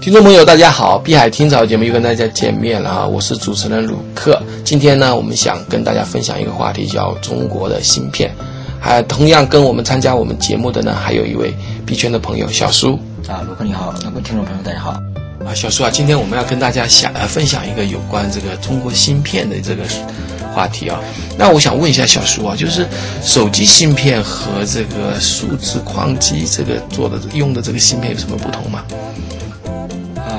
听众朋友，大家好！碧海听潮节目又跟大家见面了啊！我是主持人鲁克。今天呢，我们想跟大家分享一个话题，叫中国的芯片。还同样跟我们参加我们节目的呢，还有一位币圈的朋友小苏。啊，鲁克你好，各位听众朋友大家好。啊，小苏啊，今天我们要跟大家想呃分享一个有关这个中国芯片的这个话题啊。那我想问一下小苏啊，就是手机芯片和这个数字矿机这个做的用的这个芯片有什么不同吗？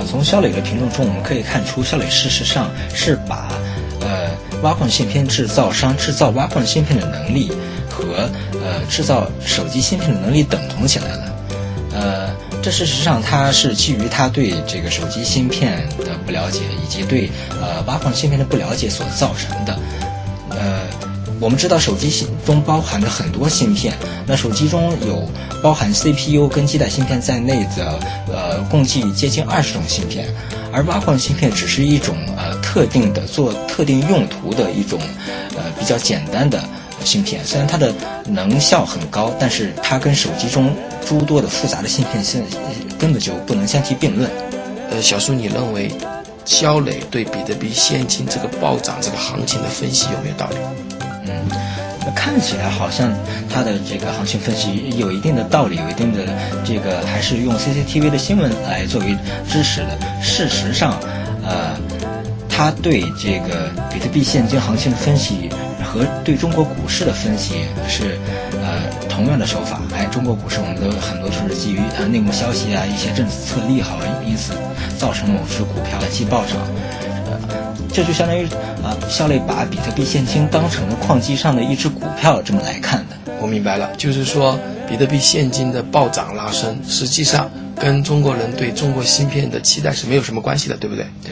从肖磊的评论中，我们可以看出，肖磊事实上是把，呃，挖矿芯片制造商制造挖矿芯片的能力和呃制造手机芯片的能力等同起来了。呃，这事实上他是基于他对这个手机芯片的不了解，以及对呃挖矿芯片的不了解所造成的。呃。我们知道手机中包含着很多芯片，那手机中有包含 CPU 跟基带芯片在内的，呃，共计接近二十种芯片，而挖矿芯片只是一种呃特定的做特定用途的一种，呃比较简单的芯片。虽然它的能效很高，但是它跟手机中诸多的复杂的芯片现根本就不能相提并论。呃，小苏，你认为肖磊对比特币现金这个暴涨这个行情的分析有没有道理？嗯，看起来好像他的这个行情分析有一定的道理，有一定的这个还是用 CCTV 的新闻来作为支持的。事实上，呃，他对这个比特币现金行情的分析和对中国股市的分析是呃同样的手法。哎，中国股市我们都很多都是基于呃内幕消息啊，一些政策利好，因此造成某只股票即暴涨。这就相当于啊，肖磊把比特币现金当成了矿机上的一只股票这么来看的。我明白了，就是说比特币现金的暴涨拉升，实际上跟中国人对中国芯片的期待是没有什么关系的，对不对？对。